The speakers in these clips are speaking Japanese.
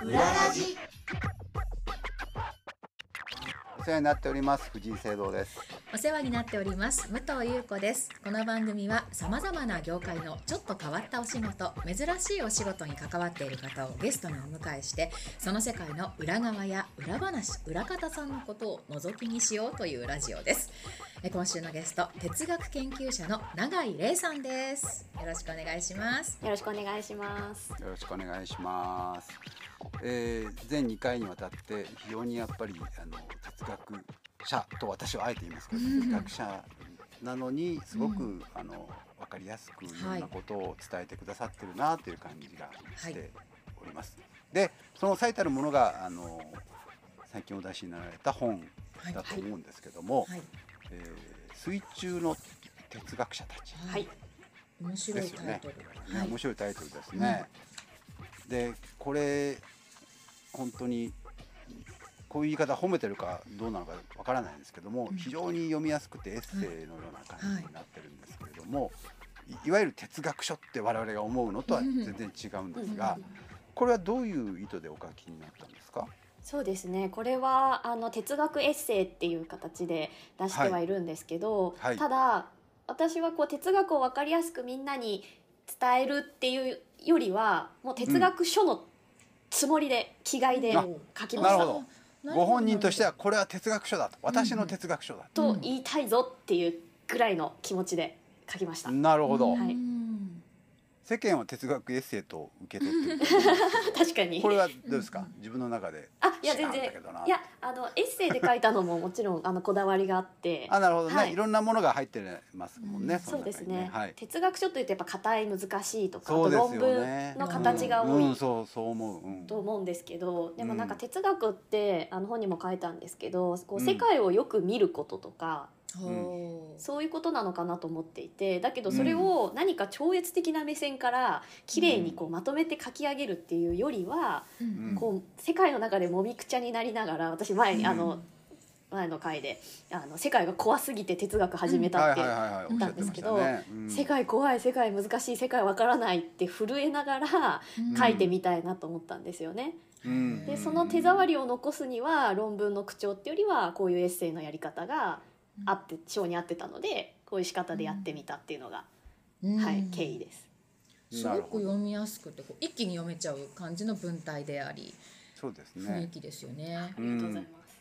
裏ラジ。お世話になっております。藤井聖堂です。お世話になっております。武藤優子です。この番組は様々な業界のちょっと変わったお仕事珍しいお仕事に関わっている方をゲストにお迎えしてその世界の裏側や裏話裏方さんのことを覗きにしようというラジオです。え今週のゲスト哲学研究者の永井玲さんです。よろしくお願いします。よろしくお願いします。よろしくお願いします、えー、全2回にわたって非常にやっぱりあの哲学者と私はあえて言いますけど哲学者なのにすごく、あの分かりやすくいろんなことを伝えてくださってるなという感じがしております。でその最たるものがあの最近お出しになられた本だと思うんですけども、はいえー水中の哲学者たち。はい。面白いタイトル、。ね。面白いタイトルですね。でこれ本当にこういう言い方褒めてるかどうなのかわからないんですけども、非常に読みやすくてエッセイのような感じになってるんですけれども、いいわゆる哲学書って我々が思うのとは全然違うんですが、これはどういう意図でお書きになったんですか？そうですね。これはあの哲学エッセイっていう形で出してはいるんですけど、はい。ただ私はこう哲学を分かりやすくみんなに伝えるっていうよりはもう哲学書のつもりで、気概であ書きました。なるほど。ご本人としてはこれは哲学書だと。私の哲学書だ。と、と言いたいぞっていうぐらいの気持ちで書きました、なるほど、はい。うん世間は哲学エッセイと受け取ってる 確かに。これはどうですか、自分の中であいや全然。いやあのエッセイで書いたのももちろんあのこだわりがあって。あなるほどね、はい。い、ろんなものが入ってますもんね、そうですね。はい、哲学書というとやっぱ硬い難しいとかあとそうです論文の形が多いうんうんそうそう思う、うん、と思うんですけどでもなんかうん。哲学ってあの本にも書いたんですけどこううん。世界をよく見ることとか、そういうことなのかなと思っていてだけどそれを何か超越的な目線から綺麗にこうまとめて書き上げるっていうよりは、うん。うんこう世界の中でもみくちゃになりながら私前にあの、うん前の回であの世界が怖すぎて哲学始めたって、はいはいはいはいおっしゃってましたね、うん。世界怖い世界難しい世界わからないって震えながら書いてみたいなと思ったんですよね。うん。でその手触りを残すには論文の口調っていうよりはこういうエッセイのやり方があって性に合ってたのでこういう仕方でやってみたっていうのが、うん。はい、経緯です。すごく読みやすくてこう一気に読めちゃう感じの文体でありそうです雰囲ね気ですよね。あ。りがとうございます。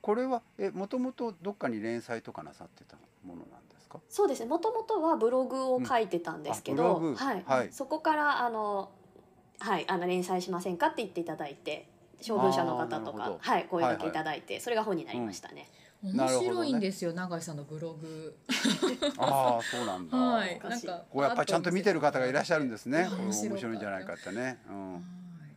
これはえもともとどっかに連載とかなさってたものなんですか？そうですね。もともとはブログを書いてたんですけど、うん。はい、はい。そこからあのはいあの連載しませんかって言っていただいて、小文社の方とかはい声掛けいただいて、それが本になりましたね。面なるほどね白いんですよ永井さんのブログ。ああそうなんだ、はい。なんかこうやっぱりちゃんと見てる方がいらっしゃるんですね。面面白いんじゃないかってね、うん。はい。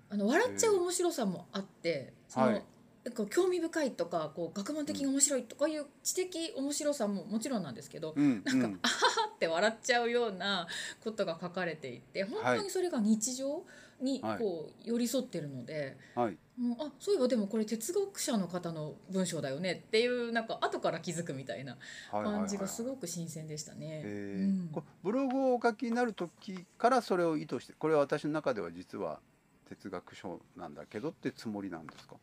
あの笑っちゃう面白さもあって、その、はいなんか興味深いとかこう学問的に面白いとかいう知的面白さももちろんなんですけど、うん。なんか、うん。あははって笑っちゃうようなことが書かれていて本当にそれが日常にはいこう寄り添ってるので、はい。もうあそういえばでもこれ哲学者の方の文章だよねっていうなんか後から気づくみたいな感じがすごく新鮮でしたね。ブログをお書きになる時からそれを意図してこれは私の中では実は哲学書なんだけどってつもりなんですか？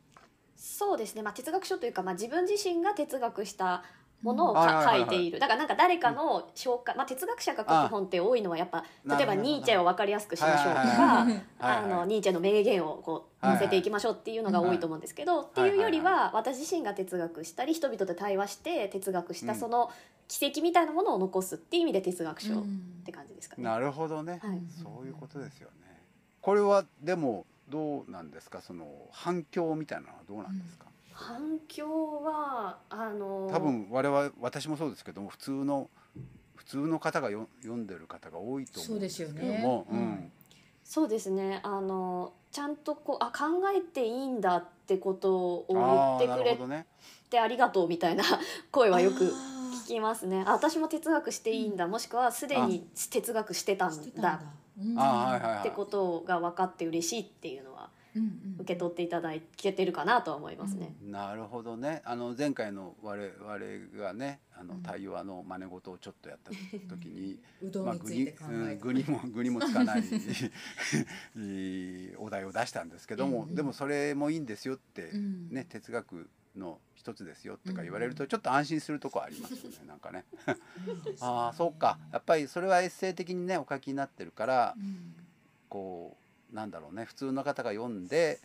そうですね。まあ哲学書というかまあ自分自身が哲学したものを書いている。だからなんか誰かの紹介、まあ哲学者が書く本って多いのはやっぱ例えばニーチェを分かりやすくしましょうとかあのニーチェの名言をこう載せていきましょうっていうのが多いと思うんですけど、っていうよりは私自身が哲学したり人々と対話して哲学したその奇跡みたいなものを残すっていう意味で哲学書って感じですかね。なるほどね、はい。そういうことですよね。これはでもどうなんですか？その反響みたいなのはどうなんですか、反響はあの多分我々私もそうですけども普通の普通の方がよ読んでる方が多いと思うんですけども。そうですよね。うん。そうですね。あのちゃんとこうあ考えていいんだってことを言ってくれてありがとうみたいな 声はよくあ聞きますね。あ私も哲学していいんだ、もしくはすでに哲学してたんだたんだ。うんあーはいはいはい。ってことが分かって嬉しいっていうのはうんうん。受け取っていただけてるかなとは思いますね。なるほどね。あの前回の我々がねあのうん。対話の真似事をちょっとやった時に うどんについて考えた。具に,、うん、具にも 具にもつかない お題を出したんですけども、うんうん。でもそれもいいんですよって、うん。ね哲学の一つですよとか言われるとちょっと安心するとこありますよねなんかね。ああそうか。やっぱりそれはエッセイ的にねお書きになってるからうん。こうなんだろうね普通の方が読んで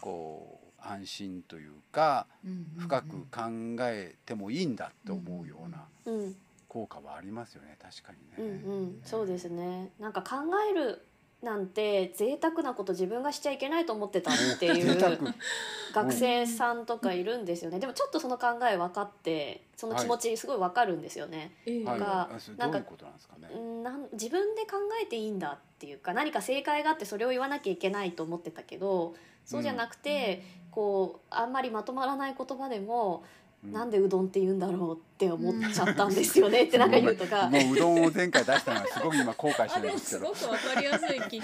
こう安心というかうん深く考えてもいいんだって思うようなうん、効果はありますよね確かうん、にね。うん、そうですね。なんか考えるなんて贅沢なこと自分がしちゃいけないと思ってたっていう 学生さんとかいるんですよね。でもちょっとその考え分かって、その気持ちすごい分かるんですよね。がなんかどうんなん自分で考えていいんだっていうか何か正解があってそれを言わなきゃいけないと思ってたけどそうじゃなくて、こうあんまりまとまらない言葉でも、うんなんでうどんって言うんだろうって思っちゃったんですよねってなんか言うとか。もううどんを前回出したのはすごく今後悔してるんですけどすご。くわかりやすいき聞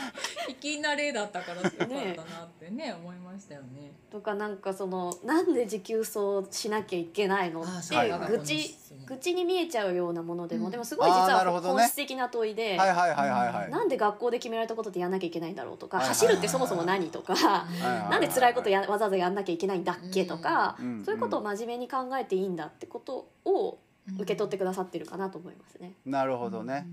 き慣れだったからよかったなってね 思いましたよね。とかなんかそのなんで持久走しなきゃいけないのって愚痴愚痴に見えちゃうようなものでも、うん。でもすごい実は本質的な問いで。なんで学校で決められたことでやんなきゃいけないんだろうとか、走るってそもそも何とか、なんで辛いことやわざわざやんなきゃいけないんだっけとか、うんそういうことを真面目に考えていいんだってことを受け取ってくださってるかなと思いますね。なるほどね。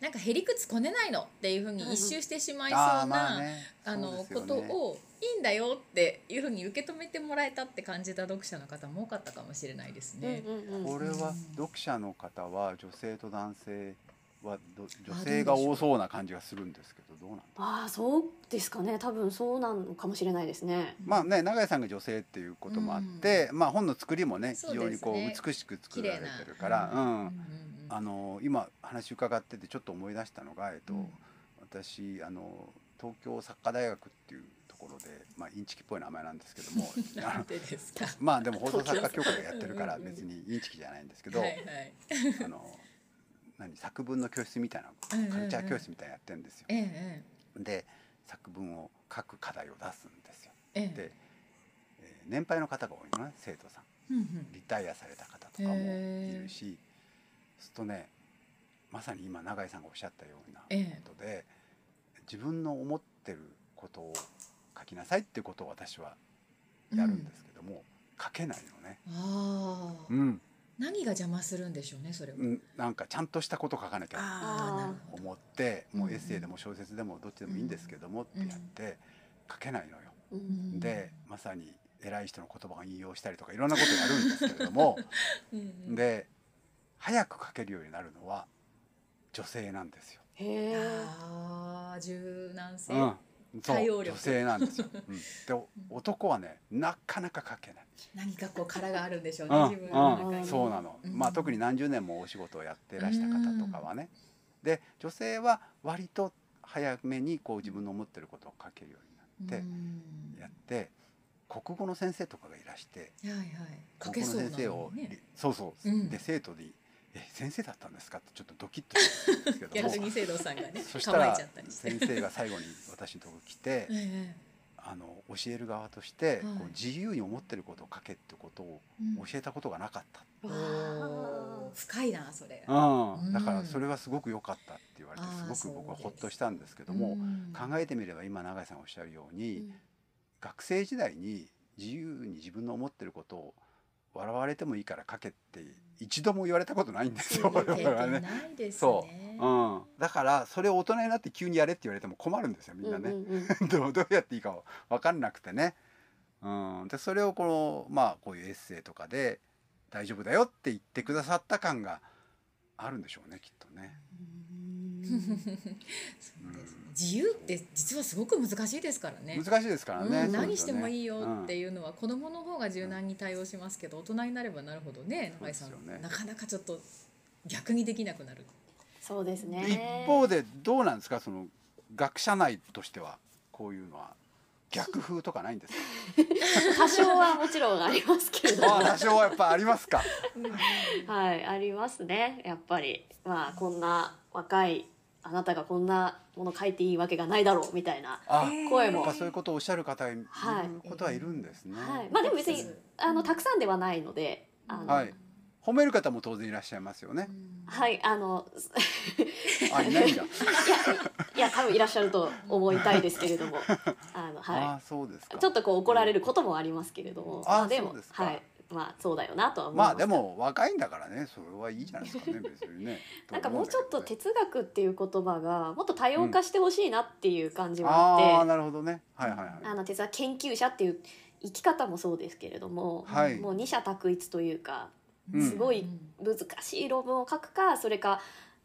なんかへりくつこねないのっていうふうに一周してしまいそうなあのことをいいんだよっていうふうに受け止めてもらえたって感じた読者の方も多かったかもしれないですね。うんうんうん。これはうん読者の方は女性と男性はど女あ性が多そうな感じがするんですけどどうなんだああそうですかね。多分そうなのかもしれないですね。まあね永井さんが女性っていうこともあって、まあ本の作りもね非常にこう美しく作られてるから、うん。あの今話伺っててちょっと思い出したのが、えっとうん。私あの東京作家大学っていうところで、まあ、インチキっぽい名前なんですけども。まあでも放送作家協会がやってるから別にインチキじゃないんですけど。あの何作文の教室みたいなカルチャー教室みたいなのやってるんですよ。ええで作文を書く課題を出すんですよ。えええで、えー年配の方が多いのね生徒さん。リタイアされた方とかもいるし、そうするとねまさに今永井さんがおっしゃったようなえことで、自分の思ってることを書きなさいっていうことを私はやるんですけども、書けないのね。ああ、うん、何が邪魔するんでしょうねそれは。うん、なんかちゃんとしたこと書かなきゃああなるほど。思ってもううんエッセイでも小説でもどっちでもいいんですけどもってやって書けないのよ。うんうんでまさに偉い人の言葉を引用したりとかいろんなことやるんですけれども うんうん、で早く書けるようになるのは女性なんですよ。へえ。柔軟性。うん、そう女性なんですよ。うん、でお男はねなかなか書けない。何かこう殻があるんでしょうね、うん自分の中うん、に。そうなの。うんまあ特に何十年もお仕事をやってらした方とかはね。で女性は割と早めにこう自分の思ってることを書けるようになってうんやって国語の先生とかがいらしてはいはい。書国語の先生を。そうそう、うんで生徒に「え先生だったんですか?」ってちょっとドキッとするんですけども。逆に聖堂さんがねそしたら。先生が最後に私のところ来てえあの教える側として、はい。こう自由に思ってることを書けってことをえうん。教えたことがなかった、おわー深いなそれ。うん。うん。だからそれはすごく良かったって言われてすごく僕はほっとしたんですけども、うん。考えてみれば今永井さんがおっしゃるように、うん。学生時代に自由に自分の思ってることを笑われてもいいから書けって一度も言われたことないんですよ。そう我々はねそね。う、うん、だからそれを大人になって急にやれって言われても困るんですよみんなね。うんうんうんどうどうやっていいか分かんなくてね。うん、でそれをこのまあこういうエッセイとかで大丈夫だよって言ってくださった感があるんでしょうねきっとね。そうですね自由って実はすごく難しいですからね。難しいですからね。うん、何してもいいよってういうのは子供の方が柔軟に対応しますけど大人になればなるほどね中井さん、ねなかなかちょっと逆にできなくなる。そうですんね。一方でどうなんですか？その学者内としてはこういうのは逆風とかないんですか？多少はもちろんありますけれど多少はやっぱありますか？はいありますねやっぱりまあこんな若いあなたがこんなもの書いていいわけがないだろうみたいな、声も。そういうことをおっしゃる方いるはい。ことはいるんですね。はい、まあでも別にあのたくさんではないのであの、はい。褒める方も当然いらっしゃいますよね。はいあのあ、いないんだ。いや多分いらっしゃると思いたいですけれども。あの、はあ、そうですちょっとこう怒られることもありますけれども、あまあ、でもはいまあそうだよなとは思いまますあでも若いんだからね、それはいいじゃないですかね、別にね。なんかもうちょっと手哲学っていう言葉がもっと多様化してほしいなっていう感じはあって、ああ、なるほどね。はいはいはい。あの哲学研究者っていう生き方もそうですけれども、はい。もう二者択一というかうん。すごい難しい論文を書くかそれか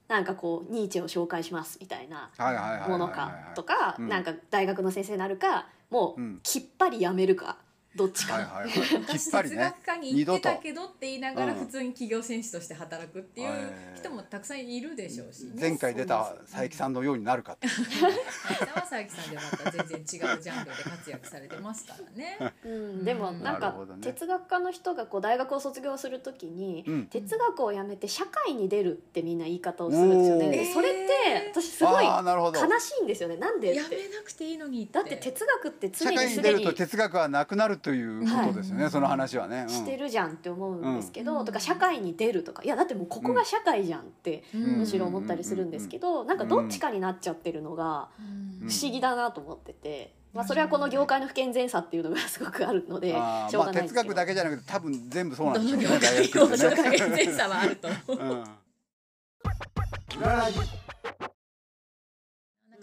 なんかこうニーチェを紹介しますみたいなはいはいはいはいはいものかとかうん。なんか大学の先生になるかもううん。きっぱりやめるかどっちか、はいはいはい。き私っぱりね。哲学。科に行ってた二度とけどって言いながらうん普通に企業戦士として働くっていうえー人もたくさんいるでしょうし、ね、前回出た佐伯さんのようになるかって。佐伯さんは佐伯さんでまた全然違うジャンルで活躍されてますからね。うん、でもうんなんか哲学科の人がこう大学を卒業するときに、うん。哲学をやめて社会に出るってみんな言い方をするんですよね。それって私すごい。悲しいんですよね。なんでやって。めなくていいのにって。だって哲学って常社に会に出ると哲学はなくなるということですよね、はいその話はね。うん。してるじゃんって思うんですけど、うん。とか社会に出るとか。いやだってもうここが社会じゃんってうん。むしろ思ったりするんですけど、なんかどっちかになっちゃってるのがうん。不思議だなと思ってて、まあ、それはこの業界の不健全さっていうのがすごくあるのでしょうまあ哲学だけじゃなくて多分全部そうなどんでしょうね。の業界大学ってね。会全差はあると。思う。ん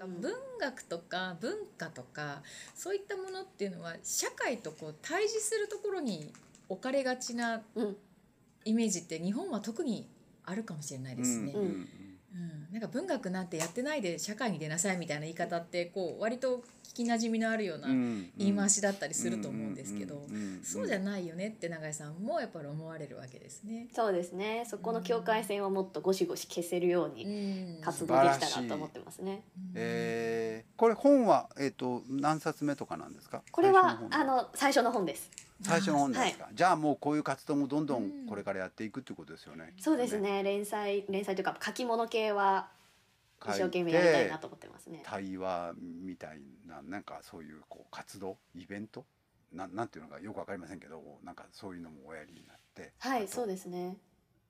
か文学とか文化とかそういったものっていうのは社会とこう対峙するところに置かれがちなうん。イメージって日本は特にあるかもしれないですね。うんうんなんか文学なんてやってないで社会に出なさいみたいな言い方ってこう割と聞きなじみのあるようなうん言い回しだったりすると思うんですけどんんんそうじゃないよねって永井さんもやっぱり思われるわけですね。そうですね。そこの境界線をもっとゴシゴシ消せるようにうん。活動できたらと思ってますね。えーこれ本はえっ、と何冊目とかなんですか？これは最初の本あの最初の本です。最初の本ですか、じゃあもうこういう活動もどんどうん。んこれからやっていくっていうことですよね、そうですね。連載連載というか書き物系は一生懸命やりたいなと思ってますね。対話みたいななんかそういうこう活動イベント？ななんていうのかよくわかりませんけどなんかそういうのもおやりになってはいそうでですね。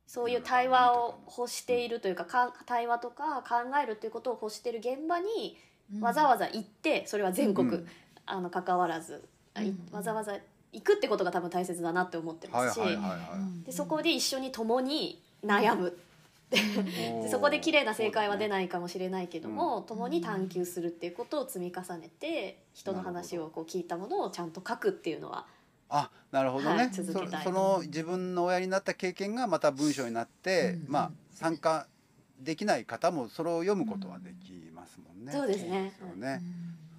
そういう対話を欲しているというかか対話とか考えるということを欲している現場にわざわざ行ってそれは全国、うん。あの関わらず、あいうん。わざわざ行くってことが多分大切だなって思ってますし、でそこで一緒に共に悩む、でそこで綺麗な正解は出いないかもしれないけども、共に探求するっていうことを積み重ねて人の話をこう聞いたものをちゃんと書くっていうのはあなるほどね、はい続けたいそその自分のおやりになった経験がまた文章になって、うんまあ参加できない方もそれを読むことはできますもんね。そうですね。そうね。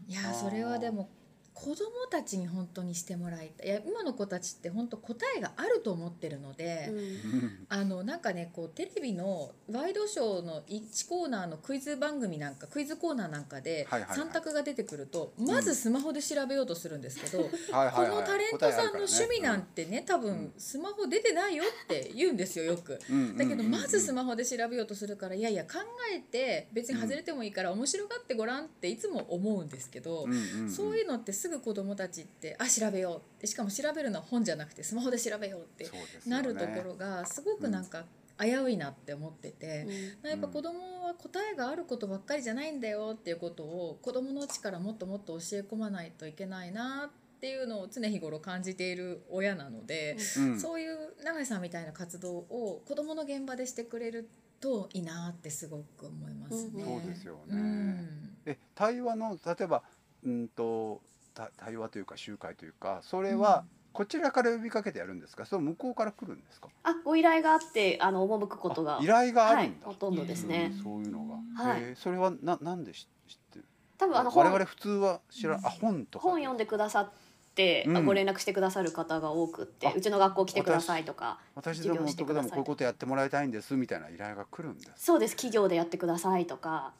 いやそれはでも子供たちに本当にしてもらいたい。いや今の子たちって本当答えがあると思ってるので、うん。うんあのなんかねこうテレビのワイドショーの1コーナーのクイズ番組なんかクイズコーナーなんかではいはいはい。3択が出てくるとまずスマホで調べようとするんですけど、はいこのタレントさんの趣味なんてね多分スマホ出てないよって言うんですよよく。うんだけどまずスママホで調べようとするからいやいや考えて別に外れてもいいから面白がってごらんっていつも思うんですけど、そういうのってすぐ子供たちってあ調べようでしかも調べるのは本じゃなくてスマホで調べようってなるところがすごくなんか危ういなって思ってて。やっぱ子供は答えがあることばっかりじゃないんだよっていうことを子供のうちからもっともっと教え込まないといけないなっていうのを常日頃感じている親なので、うん。そういう永井さんみたいな活動を子供の現場でしてくれるといいなってすごく思いますね。そうですよね。うん。え対話の例えばうんとた対話というか集会というかそれはこちらから呼びかけてやるんですか？それ向こうから来るんですか？あご依頼があってあの赴くことが。あ依頼があるんだ、はい、ほとんどですね、うんそういうのが、はい。それはななんで知知ってる？多分あの本我々普通は知らん。あ本とか。本読んでくださって、うん。ご連絡してくださる方が多くってあうちの学校来てくださいとか私でも授業してくださいでもこういうことやってもらいたいんですみたいな依頼が来るんです。そうです企業でやってくださいとか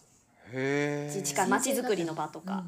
へえ自治会まちづくりの場とか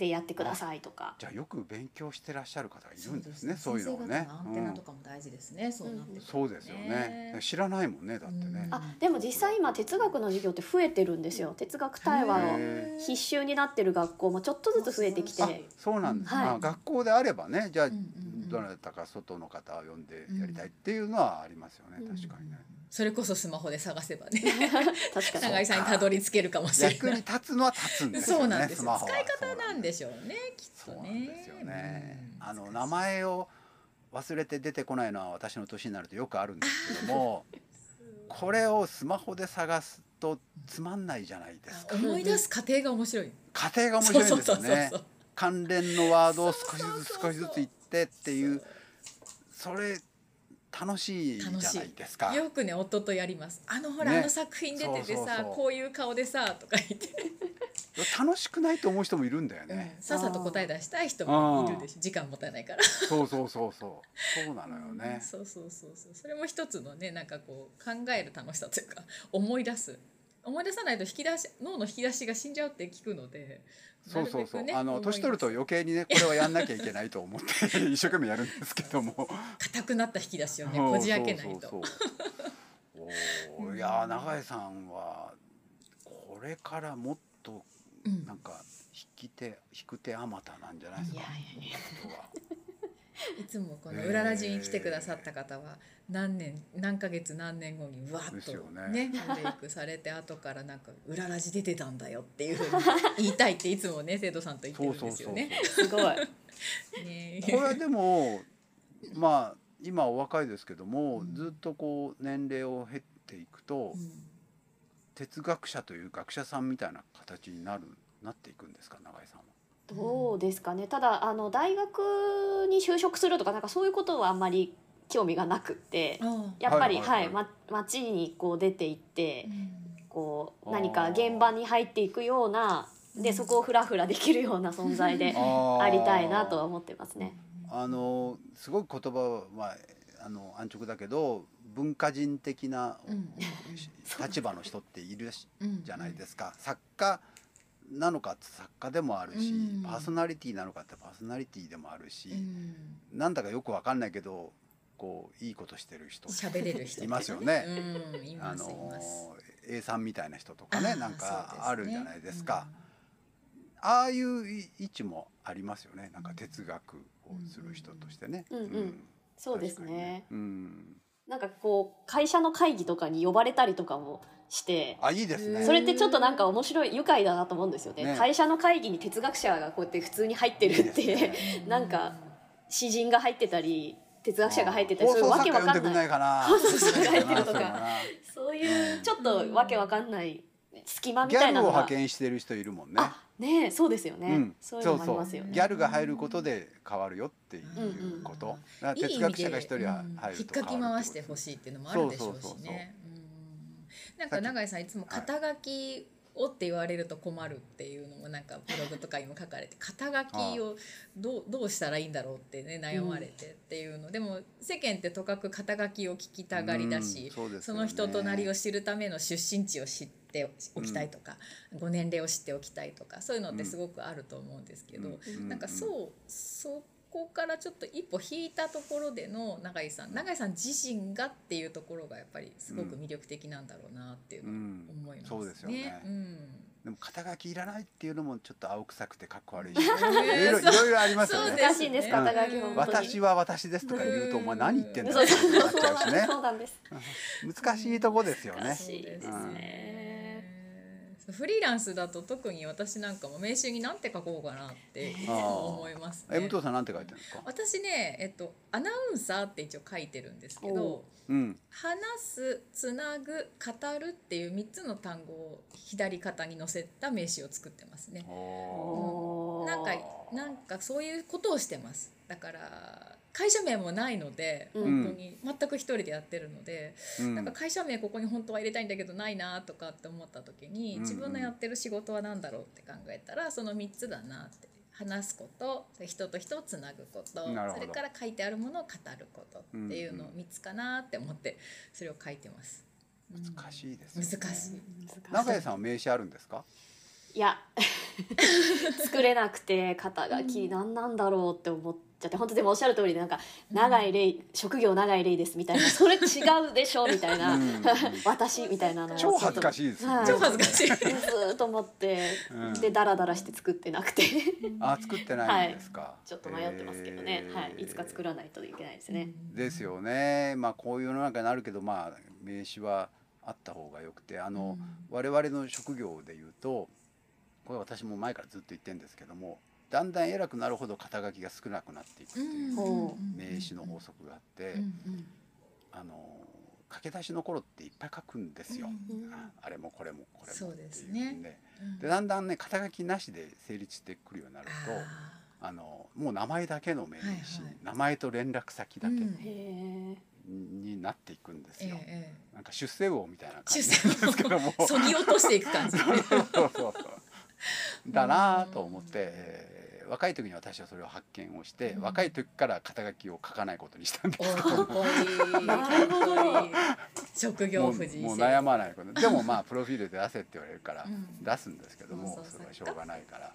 でやってくださいとか。じゃあよく勉強してらっしゃる方がいるんですねそういうのをね。先生方のアンテナとかも大事ですね、そうなってくるとそうですよね。知らないもんねだってね。うん。あでも実際今哲学の授業って増えてるんですよ。哲学対話のへ必修になってる学校もちょっとずつ増えてきて。あそうなんです、はい。まあ学校であればねじゃあうんうんうん。どなたか外の方を呼んでやりたいっていうのはありますよね、うん。確かにねそれこそスマホで探せばね。確かに。永井さんにたどり着けるかもしれない。逆に立つのは立つんですよねそうなんです使い方なんでしょうねきっそうとねなんですよね、うん。あの名前を忘れて出てこないのは私の年になるとよくあるんですけども これをスマホで探すとつまんないじゃないですか。思い出す過程が面白い。家庭が面白いんですよね。そうそうそうそう。関連のワードを少しずつ少しずつ言ってっていうそれ楽しいじゃないですか。よくね夫とやります。あのほら、ね。あの作品出ててさこういう顔でさとか言って、楽しくないと思う人もいるんだようん。ね。さっさと答え出したい人もいるでしょ。時間もったいないから。そうそうそうそう。そうなのよね。そうそうそうそう。それも一つのねなんかこう考える楽しさというか思い出す。思い出さないと引き出し脳の引き出しが死んじゃうって聞くのでそうそうそう。ねあの年取ると余計にねこれはやんなきゃいけないと思って 一生懸命やるんですけども。硬くなった引き出しをねこじ開けないと。いやー永井さんはこれからもっとうん。なんか引き手引く手あまたなんじゃないですか？いやいやいや いつもこの裏ラジに来てくださった方は何年何ヶ月何年後にうわっとねね。ブレイクされて後からなんか裏ラジ出てたんだよっていうふうに 言いたいっていつもね生徒さんと言ってるんですよね。すごいね。これでも まあ今お若いですけども、うん。ずっとこう年齢を経っていくと、うん。哲学者という学者さんみたいな形になるなっていくんですか永井さんは。どうですかね。ただあの大学に就職するとかなんかそういうことはあんまり興味がなくってあやっぱりははいい、はいま、街にこう出て行ってあこう何か現場に入っていくようなうん。でそこをフラフラできるような存在でありたいなとは思ってますね。あのすごく言葉は、まあ、あの安直だけど文化人的な 立場の人っているじゃないですか、作家なのかって作家でもあるし、うん。パーソナリティなのかってパーソナリティでもあるし、うん。なんだかよくわかんないけどこういいことしてる人喋れる人いますよね。うんいあの A さんみたいな人とかねなんかあるじゃないですか。ああいう位置もありますよね。なんか哲学をする人としてね。うん。うんそうですね。確かにうん、なんかこう会社の会議とかに呼ばれたりとかもしてあいいですね。それってちょっとなんか面白い愉快だなと思うんですよねね会社の会議に哲学者がこうやって普通に入ってるっていねなんか詩人が入ってたり哲学者が入ってたりそういうわけわかんなない。放送作家が入ってるとか そういうちょっとわけわかんない隙間みギャルをたいなのが派遣してる人いるもんね。あねえそうですよね、うん、そういうのもありますよね。ギャルが入ることで変わるよっていうこと。うんうんだから哲学者が一人はうん。入る引っかき回してほしいっていうのもあるでしょうしそうそうそうそう。ね。うんなんか永井さんいつも肩書きをって言われると困るっていうのもなんかブログとかにも書かれて肩書きをどうどうしたらいいんだろうってね悩まれてっていうの、でも世間ってとかく肩書きを聞きたがりだし、うんそその人となりを知るための出身地を知っておきたいとか、ご年齢を知っておきたいとかそういうのってすごくあると思うんですけど、うん。なんかそうそこからちょっと一歩引いたところでの永井さん永井さん自身がっていうところがやっぱりすごく魅力的なんだろうなっていうのを思いますね。うんそうですよね。うん。でも肩書きいらないっていうのもちょっと青臭くてかっこ悪いし、いろいろいろいろありますよね。難しいんですうん肩書き本当に私は私ですとか言うとお前何言ってんだそうってそうそうなっちゃうしね。そうなんです。難しいとこですよね。難。しいですね、フリーランスだと特に私なんかも名刺に何て書こうかなって思いますえ武ね。藤さんなんて書いてるんですか？私ね、えっと、アナウンサーって一応書いてるんですけどうん。話すつなぐ語るっていう3つの単語を左肩に載せた名刺を作ってますね。おおーなんかなんかそういうことをしてますだから会社名もないので、うん。本当に全く一人でやってるので、ーうん。なんか会社名ここに本当は入れたいんだけどないなとかって思った時に、うん自分のやってる仕事は何だろうって考えたらその3つだなって話すこと人と人をつなぐことそれから書いてあるものを語ることっていうのを3つかなって思ってそれを書いてます。難しいですよね。難しい。永井さんは名刺あるんですか？いや。作れなくて肩書き何なんだろうって思っちゃって本当でもおっしゃる通りでなんか長い例、職業長い例ですみたいな それ違うでしょみたいな、うん。私みたいなのを超恥ずかしいですよね。はい。超恥ずかしい。ずーっと思って、うん。でダラダラして作ってなくて。あ作ってないんですか、ちょっと迷ってますけどね、えーはい、いつか作らないといけないですね。ですよね。まあこういう世の中になるけどまあ名刺はあった方がよくてあの、我々の職業でいうとこれ私も前からずっと言ってるんですけどもだんだん偉くなるほど肩書きが少なくなっていくっていうほ名刺の法則があって、あの駆け出しの頃っていっぱい書くんですよ、うんああれもこれもこれもっていうね。んででだんだんね肩書きなしで成立してくるようになるとああのもう名前だけの名刺、はいはい。名前と連絡先だけ。になっていくんですえよ。えなんか出世魚みたいな感出じですけども。をそぎ落としていく感じ だなぁと思って、えー若い時に私はそれを発見をして、うん。若い時から肩書きを書かないことにしたんでおすけどもう婦人もう悩まないこと。でもまあプロフィールで出せって言われるからうん。出すんですけども、もうそうそれはしょうがないから。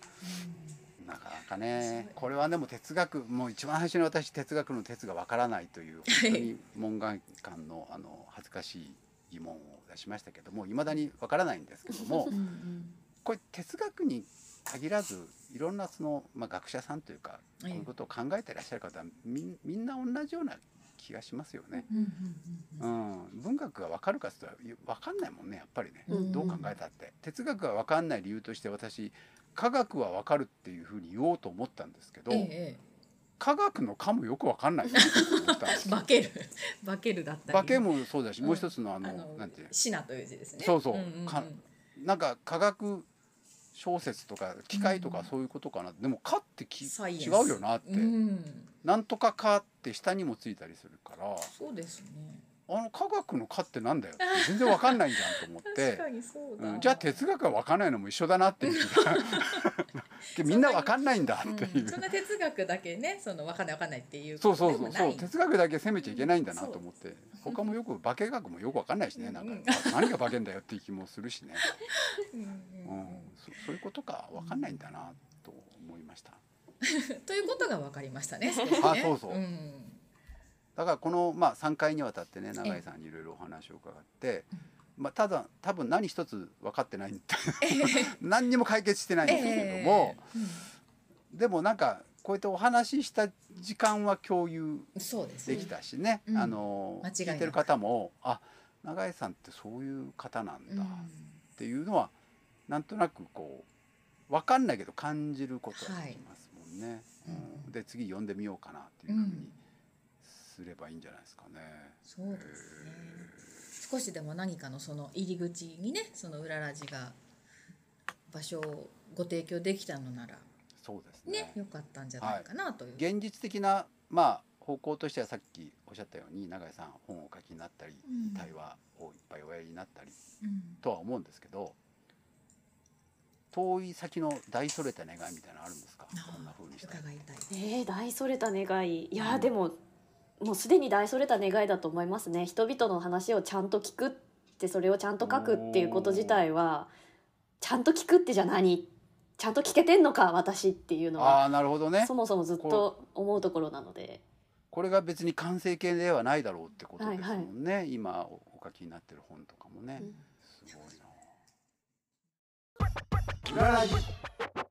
うなかなかねこれはでも哲学もう一番最初に私哲学の哲がわからないという本当に門外観のあの恥ずかしい疑問を出しましたけどもいまだにわからないんですけどもんうん。これ哲学に限らずいろんなその、まあ、学者さんというかこういうことを考えていらっしゃる方はみんみんな同じような気がしますよね。うん文学が分かるかって言ったら分かんないもんねやっぱりね、うんどう考えたって。哲学が分かんない理由として私科学は分かるっていうふうに言おうと思ったんですけど、ええ科学の科もよく分かんない 化ける化けるだったけもそうだし、うん。もう一つのあのあのなんていうシナという字ですね。そうそう。うんうんうん。かなんか科学小説とか機械とかそういうことかな、でも「科」ってき違うよなって、うん。なんとか「科」って下にもついたりするから。そうですねあの科学の「科」ってなんだよって全然分かんないじゃんと思って。じゃあ哲学が分かんないのも一緒だなっていう。みんな分かんないんだっていう、うん。そんな哲学だけねその分かんない分かんないっていうそうそうそうそう。哲学だけ責めちゃいけないんだなと思って。他もよく化学もよく分かんないしねなんかうん。何が化けんだよっていう気もするしね、うんううん。ん。そそういうことか分かんないんだなと思いました。うん。ということが分かりましたねね。あそうそう。うんだからこの、まあ、3回にわたってね永井さんにいろいろお話を伺って、まあ、ただ多分何一つ分かってないんだ 何にも解決してないんですけれども、えでもなんかこうやってお話しした時間は共有できたしね、うん。あの聞いてる方もあ永井さんってそういう方なんだっていうのは、なんとなくこう分かんないけど感じることができますもんね。うんうん。で次読んでみようかなっていうふうにすればいいんじゃないですかね。そうですね。少しでも何かのその入り口にねその裏ラジが場所をご提供できたのならそうですね。ね良かったんじゃないかなという、現実的なまあ方向としてはさっきおっしゃったように永井さん本をお書きになったり、うん。対話をいっぱいおやりになったりうん。とは思うんですけど遠い先の大それた願いみたいなのあるんですか？こんな風にしたい伺いたい。えー、大それた願い。いや、うん。でももうすでに大それた願いだと思いますね。人々の話をちゃんと聞くってそれをちゃんと書くっていうこと自体はちゃんと聞くってじゃ何？ちゃんと聞けてんのか私っていうのはああなるほどね。そもそもずっと思うところなので。これが別に完成形ではないだろうってことですもんね、今おお書きになってる本とかもね、うん。すごいな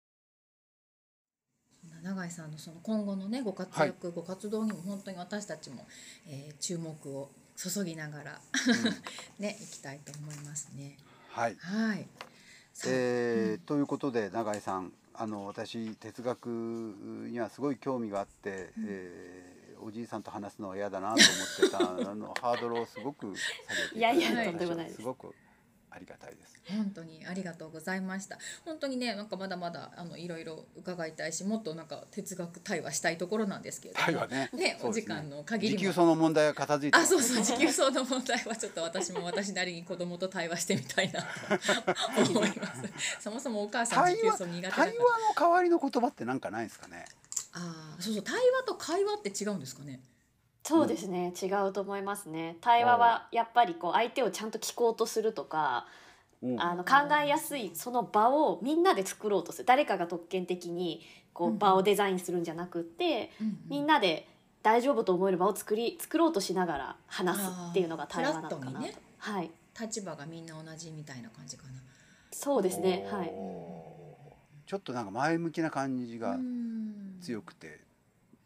永井さんのその今後のねご活躍、ご活動にも本当に私たちも、えー注目を注ぎながら ねいきたいと思いますね。はい。はい。えーということで永井さんあの私哲学にはすごい興味があって、えーおじいさんと話すのは嫌だなと思ってたあのハードルをすごく下げていただいていやいや私とんでもないです。すごくありがたいです。本当にありがとうございました。本当にねなんかまだまだあのいろいろ伺いたいしもっとなんか哲学対話したいところなんですけれども。対話ねねお時間の限りも時給その問題が片付いてあそうそう持久走の問題はちょっと私も私なりに子供と対話してみたいなと 思います。そもそもお母さん持久対話走苦手。対話の代わりの言葉ってなんかないですかね？ああそうそう対話と会話って違うんですかね？そうですね。違うと思いますね。対話はやっぱりこう相手をちゃんと聞こうとするとかうん。あの考えやすいその場をみんなで作ろうとする。誰かが特権的にこうん。う場をデザインするんじゃなくって、みんなで大丈夫と思える場を作り作ろうとしながら話すっていうのが対話なのかなと、ね。はい。立場がみんな同じみたいな感じかな。そうですね。はい。ちょっとなんか前向きな感じがうん。強くて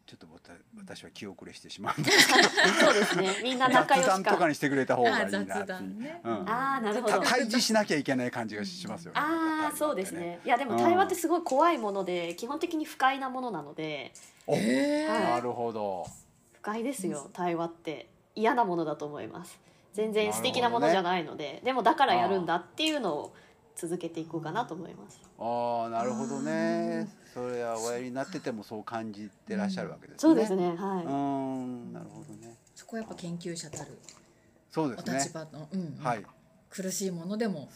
ちょっと私は気遅れしてしまうんですけ そうですね。みんな仲良ど雑談とかにしてくれた方があいいなってね。うん。ああなるほど。た対峙しなきゃいけない感じがしますよ。ね。ああそうですね。いやでも対話ってすごい怖いもので基本的に不快なものなので。はい。なるほど。不快ですよ対話って。嫌なものだと思います。全然素敵なものじゃないので、でもだからやるんだっていうのを続けていこうかなと思います。ああなるほどね。それはおやりになっててもそう感じてらっしゃるわけですね。そうです。ねうはーんなるほどね。そこはやっぱ研究者たるそうですお立ね。場の、うんうんはい。苦しいものでも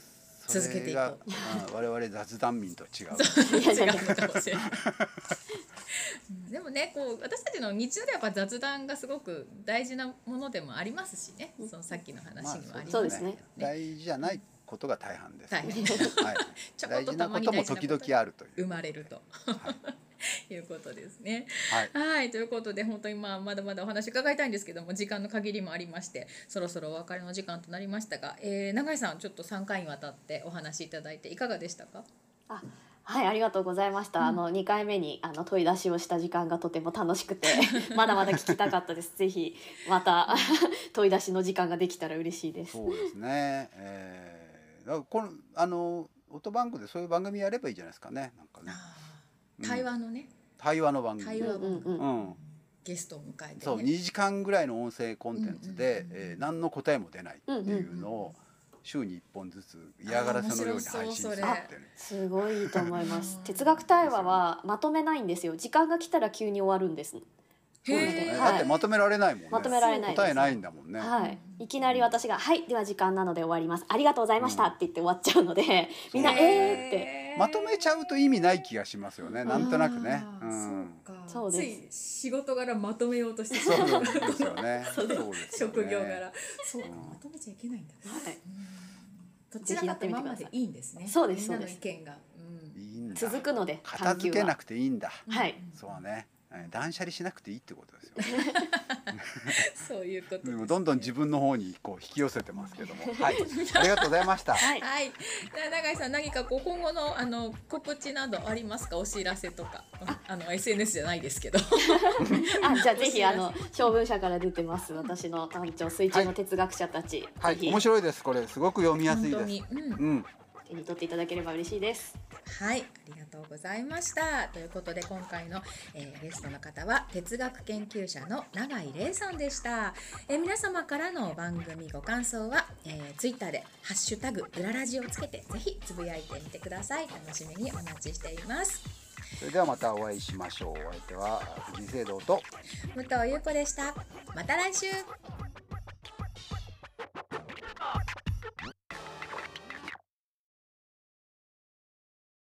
続けていこうそれがうん我々雑談民とは違 う。違うのかもしれない。うんでもねこう私たちの日常ではやっぱ雑談がすごく大事なものでもありますしねそのさっきの話にもありますねしたけどね。大事じゃないことが大半です。はい。ちょこ大事なっとたまにことも時々あるという。生まれると。いうことですね。はい。はいということで本当にまあまだまだお話伺いたいんですけども時間の限りもありましてそろそろお別れの時間となりましたが、えー、永井さんちょっと3回にわたってお話しいただいていかがでしたか？あはいありがとうございました、うんあの2回目にあの問い出しをした時間がとても楽しくて まだまだ聞きたかったですぜひまた問い出しの時間ができたら嬉しいですそうですね。えー、だからこのあのオートバンクでそういう番組やればいいじゃないですかね。なんかね。うん対話のね、対話の番組。対話うんうん。うんうん。ゲストを迎えて、ね、そう2時間ぐらいの音声コンテンツで、うんうんうんうん。えー何の答えも出ないっていうのを週に1本ずつ嫌がらせのように配信するっていすごいいいと思います。うん哲学対話はまとめないんですよ。時間が来たら急に終わるんですそうですね、へー。はいだってまとめられないもんね。まとめられない答えないんだもんね、はい、いきなり私が「はい。では時間なので終わります。ありがとうございました」って言って終わっちゃうのでみんな「そうえー」って。まとめちゃうと意味ない気がしますよね。なんとなくね。うんそうかそうです。つい仕事柄まとめようとしてしそまう。うですよね。そうですよね。職業柄。そうか。うん。まとめちゃいけないんだはい。どちらかったままでいいんですね。そうですみんなのそうです意見が、うん。いいんだ。続くので片付けなくくていいんだ。はい。そうね。えー断捨離しなくていいってことですよ。ね そういうことです、でもどんどん自分の方にこう引き寄せてますけども。はい。ありがとうございました。はい。はい、永井さん何かこう今後のあの告知などありますか？お知らせとか。あ。の SNS じゃないですけど。あじゃあぜひあの小文社から出てます。私の単調水中の哲学者たち、はい。ぜひ。面白いです。これすごく読みやすいです。本当に、うん、うん手に取っていただければ嬉しいです。はい、ありがとうございました。ということで今回の、えー、ゲストの方は哲学研究者の永井玲さんでした。えー、皆様からの番組ご感想は、えー、Twitter でハッシュタグ裏ラジをつけてぜひつぶやいてみてください。楽しみにお待ちしています。それではまたお会いしましょう。お相手は藤井聖堂と武藤優子でした。また来週。